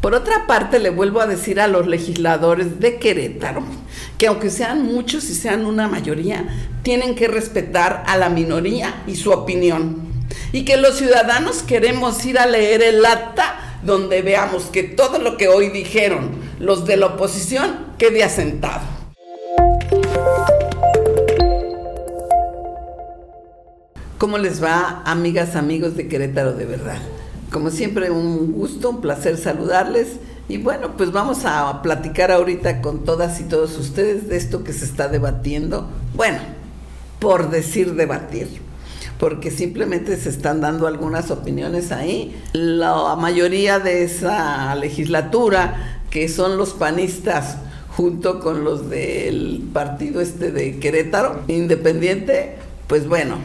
Por otra parte, le vuelvo a decir a los legisladores de Querétaro que aunque sean muchos y sean una mayoría, tienen que respetar a la minoría y su opinión. Y que los ciudadanos queremos ir a leer el acta donde veamos que todo lo que hoy dijeron los de la oposición quede asentado. ¿Cómo les va, amigas, amigos de Querétaro de verdad? Como siempre, un gusto, un placer saludarles. Y bueno, pues vamos a platicar ahorita con todas y todos ustedes de esto que se está debatiendo. Bueno, por decir debatir, porque simplemente se están dando algunas opiniones ahí. La mayoría de esa legislatura, que son los panistas, junto con los del partido este de Querétaro, independiente, pues bueno,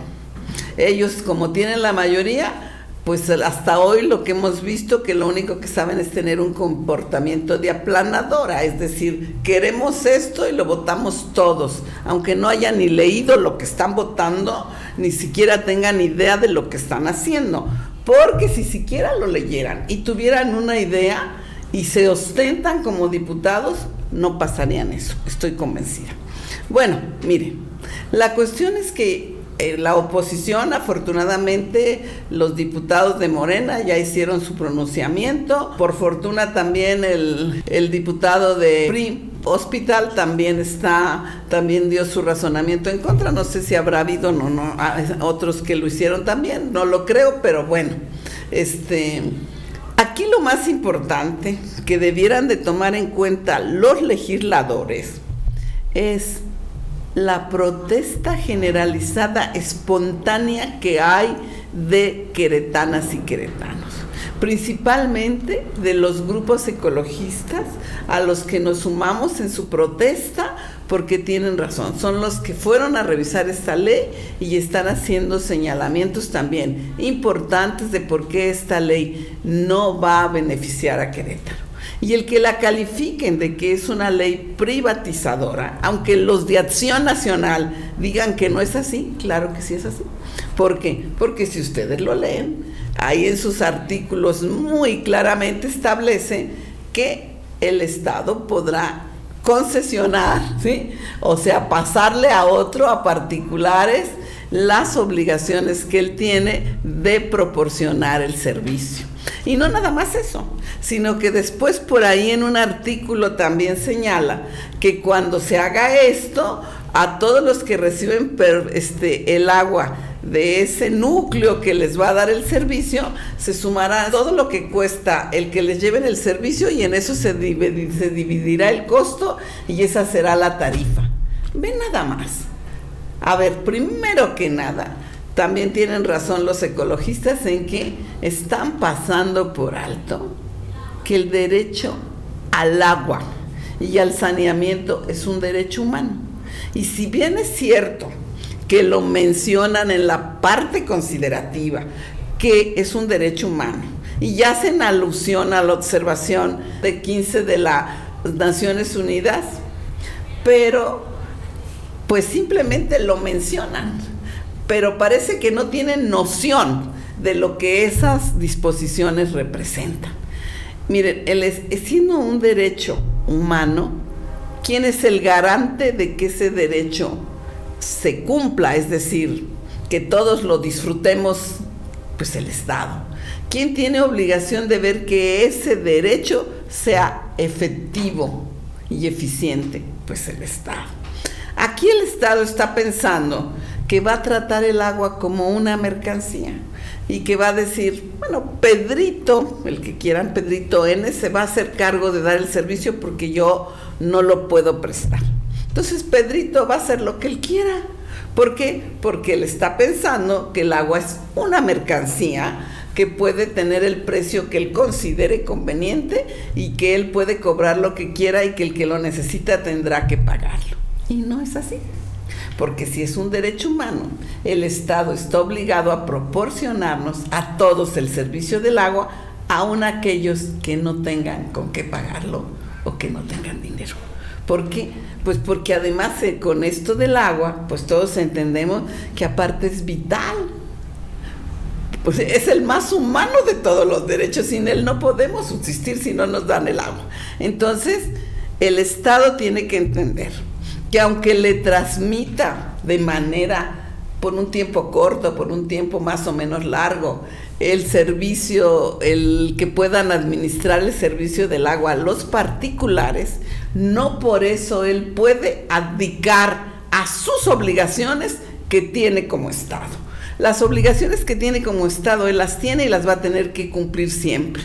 ellos como tienen la mayoría, pues hasta hoy lo que hemos visto que lo único que saben es tener un comportamiento de aplanadora, es decir, queremos esto y lo votamos todos, aunque no hayan ni leído lo que están votando, ni siquiera tengan idea de lo que están haciendo, porque si siquiera lo leyeran y tuvieran una idea y se ostentan como diputados, no pasarían eso, estoy convencida. Bueno, miren, la cuestión es que eh, la oposición, afortunadamente, los diputados de Morena ya hicieron su pronunciamiento. Por fortuna también el, diputado de PRI Hospital también está, también dio su razonamiento en contra. No sé si habrá habido no, no, ah, otros que lo hicieron también, no lo creo, pero bueno, este. Aquí lo más importante que debieran de tomar en cuenta los legisladores es la protesta generalizada espontánea que hay de queretanas y queretanos, principalmente de los grupos ecologistas a los que nos sumamos en su protesta porque tienen razón, son los que fueron a revisar esta ley y están haciendo señalamientos también importantes de por qué esta ley no va a beneficiar a Querétaro y el que la califiquen de que es una ley privatizadora, aunque los de Acción Nacional digan que no es así, claro que sí es así. ¿Por qué? Porque si ustedes lo leen, ahí en sus artículos muy claramente establece que el Estado podrá concesionar, ¿sí? O sea, pasarle a otro, a particulares, las obligaciones que él tiene de proporcionar el servicio. Y no nada más eso, sino que después por ahí en un artículo también señala que cuando se haga esto, a todos los que reciben este, el agua de ese núcleo que les va a dar el servicio, se sumará todo lo que cuesta el que les lleven el servicio y en eso se, se dividirá el costo y esa será la tarifa. Ven nada más. A ver, primero que nada, también tienen razón los ecologistas en que están pasando por alto que el derecho al agua y al saneamiento es un derecho humano. Y si bien es cierto que lo mencionan en la parte considerativa, que es un derecho humano, y ya hacen alusión a la observación de 15 de las Naciones Unidas, pero pues simplemente lo mencionan pero parece que no tienen noción de lo que esas disposiciones representan. Miren, el, siendo un derecho humano, ¿quién es el garante de que ese derecho se cumpla? Es decir, que todos lo disfrutemos, pues el Estado. ¿Quién tiene obligación de ver que ese derecho sea efectivo y eficiente? Pues el Estado. Aquí el Estado está pensando que va a tratar el agua como una mercancía y que va a decir, bueno, Pedrito, el que quieran Pedrito N, se va a hacer cargo de dar el servicio porque yo no lo puedo prestar. Entonces Pedrito va a hacer lo que él quiera. ¿Por qué? Porque él está pensando que el agua es una mercancía que puede tener el precio que él considere conveniente y que él puede cobrar lo que quiera y que el que lo necesita tendrá que pagarlo. Y no es así. Porque si es un derecho humano, el Estado está obligado a proporcionarnos a todos el servicio del agua, aun aquellos que no tengan con qué pagarlo o que no tengan dinero. ¿Por qué? Pues porque además eh, con esto del agua, pues todos entendemos que aparte es vital. pues es el más humano de todos los derechos. Sin él no podemos subsistir si no nos dan el agua. Entonces, el Estado tiene que entender que aunque le transmita de manera por un tiempo corto, por un tiempo más o menos largo, el servicio, el que puedan administrar el servicio del agua a los particulares, no por eso él puede abdicar a sus obligaciones que tiene como Estado. Las obligaciones que tiene como Estado, él las tiene y las va a tener que cumplir siempre.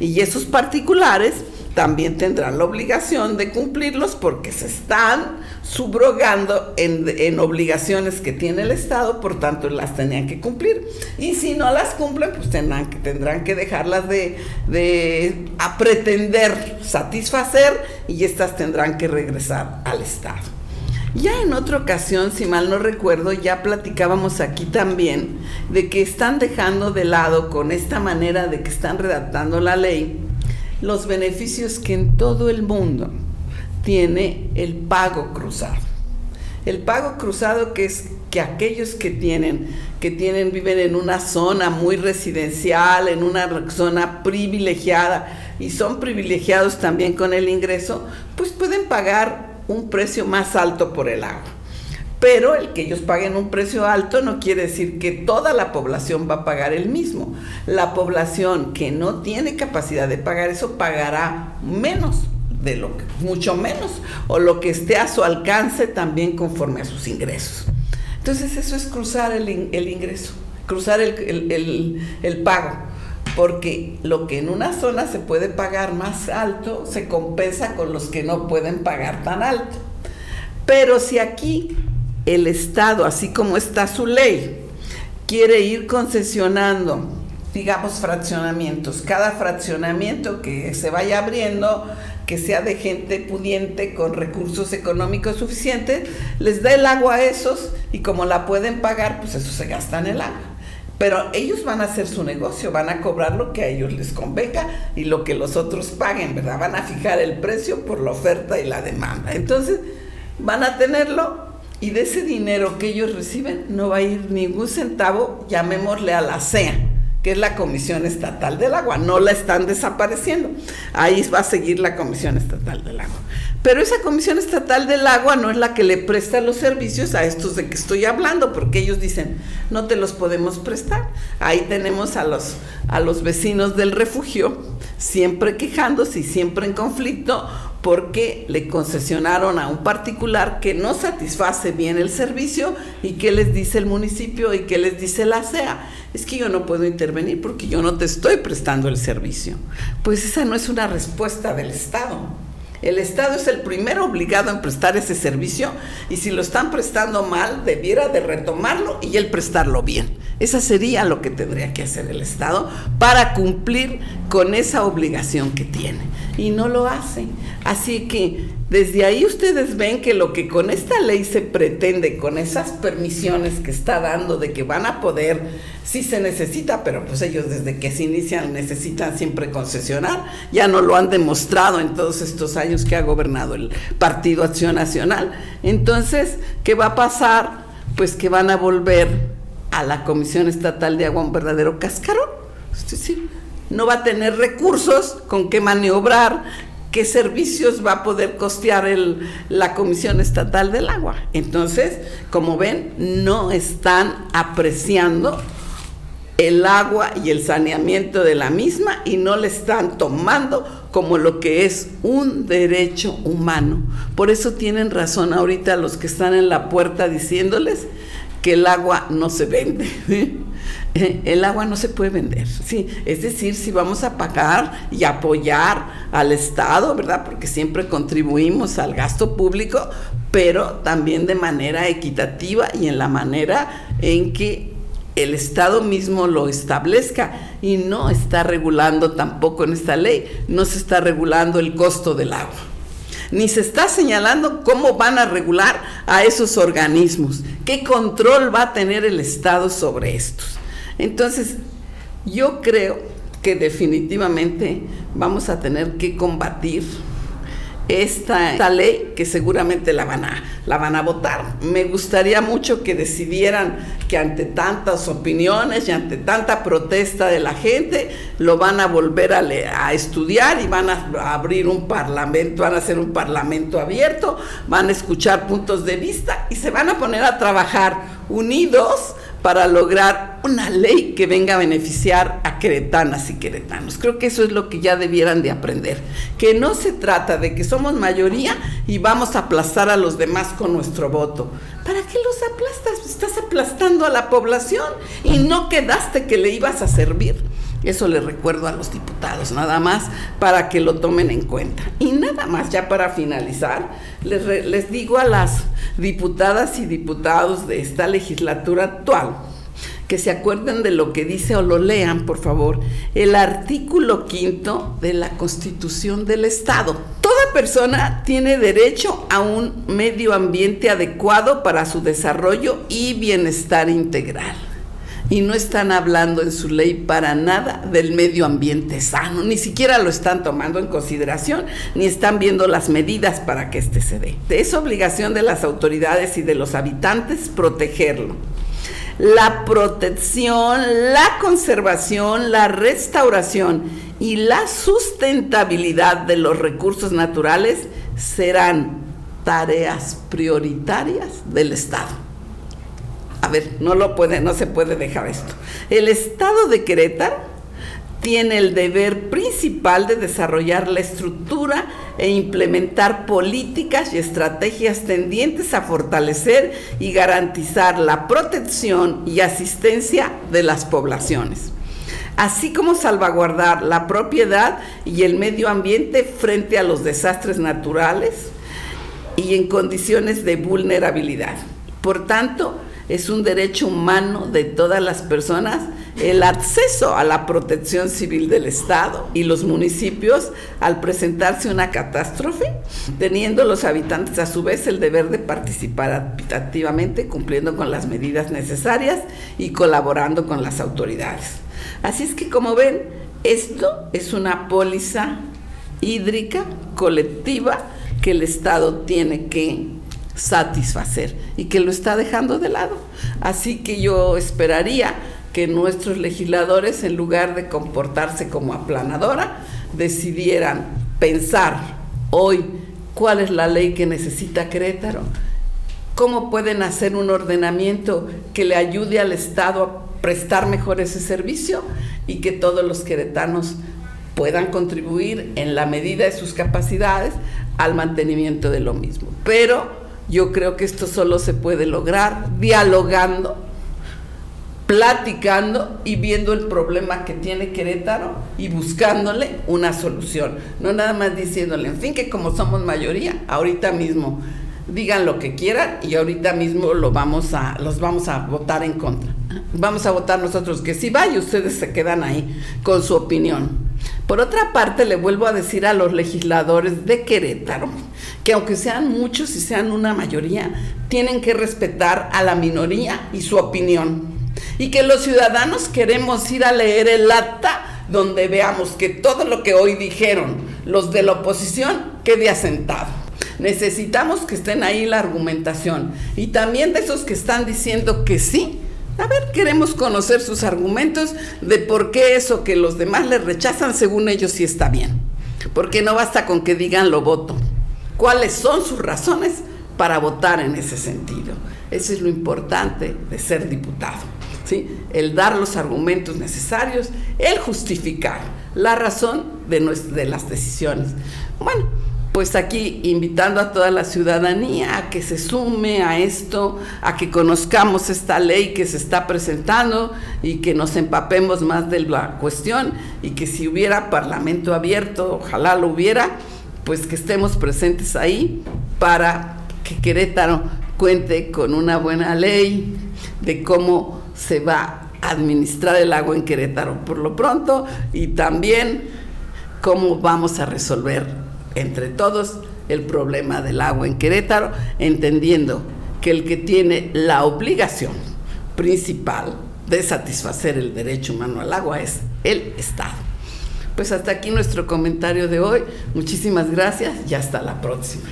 Y esos particulares también tendrán la obligación de cumplirlos porque se están subrogando en, obligaciones que tiene el Estado, por tanto las tenían que cumplir. Y si no las cumplen, pues tendrán que, dejarlas de, de pretender satisfacer y estas tendrán que regresar al Estado. Ya en otra ocasión, si mal no recuerdo, ya platicábamos aquí también de que están dejando de lado con esta manera de que están redactando la ley los beneficios que en todo el mundo tiene el pago cruzado. El pago cruzado que es que aquellos que tienen, que tienen, viven en una zona muy residencial, en una zona privilegiada y son privilegiados también con el ingreso, pues pueden pagar un precio más alto por el agua. Pero el que ellos paguen un precio alto no quiere decir que toda la población va a pagar el mismo. La población que no tiene capacidad de pagar eso pagará menos de lo que, mucho menos, o lo que esté a su alcance también conforme a sus ingresos. Entonces eso es cruzar el, ingreso, cruzar el, el pago porque lo que en una zona se puede pagar más alto se compensa con los que no pueden pagar tan alto. Pero si aquí el Estado, así como está su ley, quiere ir concesionando, digamos, fraccionamientos. Cada fraccionamiento que se vaya abriendo, que sea de gente pudiente con recursos económicos suficientes, les da el agua a esos y como la pueden pagar, pues eso se gasta en el agua. Pero ellos van a hacer su negocio, van a cobrar lo que a ellos les convenga y lo que los otros paguen, ¿verdad? Van a fijar el precio por la oferta y la demanda. Entonces, van a tenerlo y de ese dinero que ellos reciben no va a ir ningún centavo, llamémosle a la CEA, que es la Comisión Estatal del Agua. No la están desapareciendo. Ahí va a seguir la Comisión Estatal del Agua. Pero esa Comisión Estatal del Agua no es la que le presta los servicios a estos de que estoy hablando, porque ellos dicen, no te los podemos prestar. Ahí tenemos a los, a los vecinos del refugio, siempre quejándose y siempre en conflicto, porque le concesionaron a un particular que no satisface bien el servicio y qué les dice el municipio y qué les dice la CEA. Es que yo no puedo intervenir porque yo no te estoy prestando el servicio. Pues esa no es una respuesta del Estado. El Estado es el primero obligado en prestar ese servicio y si lo están prestando mal, debiera de retomarlo y él prestarlo bien. Esa sería lo que tendría que hacer el Estado para cumplir con esa obligación que tiene. Y no lo hace. Así que desde ahí ustedes ven que lo que con esta ley se pretende, con esas permisiones que está dando de que van a poder, sí se necesita, pero pues ellos desde que se inician necesitan siempre concesionar, ya no lo han demostrado en todos estos años que ha gobernado el Partido Acción Nacional. Entonces, ¿qué va a pasar? Pues que van a volver a la Comisión Estatal de Agua un verdadero cascarón. no va a tener recursos con qué maniobrar, qué servicios va a poder costear la Comisión Estatal del Agua. Entonces, como ven, no están apreciando el agua y el saneamiento de la misma y no le están tomando como lo que es un derecho humano. Por eso tienen razón ahorita los que están en la puerta diciéndoles que el agua no se vende. El agua no se puede vender, sí. Es decir, si vamos a pagar y apoyar al Estado, ¿verdad? Porque siempre contribuimos al gasto público, pero también de manera equitativa y en la manera en que el Estado mismo lo establezca y no está regulando tampoco en esta ley, no se está regulando el costo del agua ni se está señalando cómo van a regular a esos organismos, qué control va a tener el Estado sobre estos. Entonces, yo creo que definitivamente vamos a tener que combatir esta, ley que seguramente la van, a, la van a votar. Me gustaría mucho que decidieran que ante tantas opiniones y ante tanta protesta de la gente, lo van a volver a, a estudiar y van a abrir un parlamento, van a hacer un parlamento abierto, van a escuchar puntos de vista y se van a poner a trabajar unidos para lograr una ley que venga a beneficiar a queretanas y queretanos. Creo que eso es lo que ya debieran de aprender, que no se trata de que somos mayoría y vamos a aplastar a los demás con nuestro voto. ¿Para qué los aplastas? Estás aplastando a la población y no quedaste que le ibas a servir. Eso le recuerdo a los diputados, nada más para que lo tomen en cuenta. Y nada más, ya para finalizar, les, les digo a las diputadas y diputados de esta legislatura actual, que se acuerden de lo que dice o lo lean, por favor, el artículo quinto de la Constitución del Estado. Toda persona tiene derecho a un medio ambiente adecuado para su desarrollo y bienestar integral y no están hablando en su ley para nada del medio ambiente sano, ni siquiera lo están tomando en consideración, ni están viendo las medidas para que éste se dé. Es obligación de las autoridades y de los habitantes protegerlo. La protección, la conservación, la restauración y la sustentabilidad de los recursos naturales serán tareas prioritarias del Estado a ver, no lo puede, no se puede dejar esto. El Estado de Querétaro tiene el deber principal de desarrollar la estructura e implementar políticas y estrategias tendientes a fortalecer y garantizar la protección y asistencia de las poblaciones, así como salvaguardar la propiedad y el medio ambiente frente a los desastres naturales y en condiciones de vulnerabilidad. Por tanto, es un derecho humano de todas las personas el acceso a la protección civil del Estado y los municipios al presentarse una catástrofe, teniendo los habitantes a su vez el deber de participar activamente, cumpliendo con las medidas necesarias y colaborando con las autoridades. Así es que como ven, esto es una póliza hídrica colectiva que el Estado tiene que satisfacer y que lo está dejando de lado. Así que yo esperaría que nuestros legisladores, en lugar de comportarse como aplanadora, decidieran pensar hoy cuál es la ley que necesita Querétaro, cómo pueden hacer un ordenamiento que le ayude al Estado a prestar mejor ese servicio y que todos los queretanos puedan contribuir en la medida de sus capacidades al mantenimiento de lo mismo. Pero yo creo que esto solo se puede lograr dialogando, platicando y viendo el problema que tiene Querétaro y buscándole una solución. No nada más diciéndole, en fin, que como somos mayoría, ahorita mismo digan lo que quieran y ahorita mismo lo vamos a, los vamos a votar en contra. Vamos a votar nosotros que sí vaya, ustedes se quedan ahí con su opinión. Por otra parte, le vuelvo a decir a los legisladores de Querétaro que aunque sean muchos y sean una mayoría, tienen que respetar a la minoría y su opinión. Y que los ciudadanos queremos ir a leer el acta donde veamos que todo lo que hoy dijeron los de la oposición quede asentado. Necesitamos que estén ahí la argumentación. Y también de esos que están diciendo que sí, a ver, queremos conocer sus argumentos de por qué eso que los demás le rechazan, según ellos sí está bien. Porque no basta con que digan lo voto. ¿Cuáles son sus razones para votar en ese sentido? Eso es lo importante de ser diputado. ¿sí? El dar los argumentos necesarios, el justificar la razón de, de las decisiones. Bueno, pues aquí invitando a toda la ciudadanía a que se sume a esto, a que conozcamos esta ley que se está presentando y que nos empapemos más de la cuestión y que si hubiera parlamento abierto, ojalá lo hubiera, pues que estemos presentes ahí para que Querétaro cuente con una buena ley de cómo se va a administrar el agua en Querétaro por lo pronto y también cómo vamos a resolver entre todos el problema del agua en Querétaro, entendiendo que el que tiene la obligación principal de satisfacer el derecho humano al agua es el Estado. Pues hasta aquí nuestro comentario de hoy. Muchísimas gracias y hasta la próxima.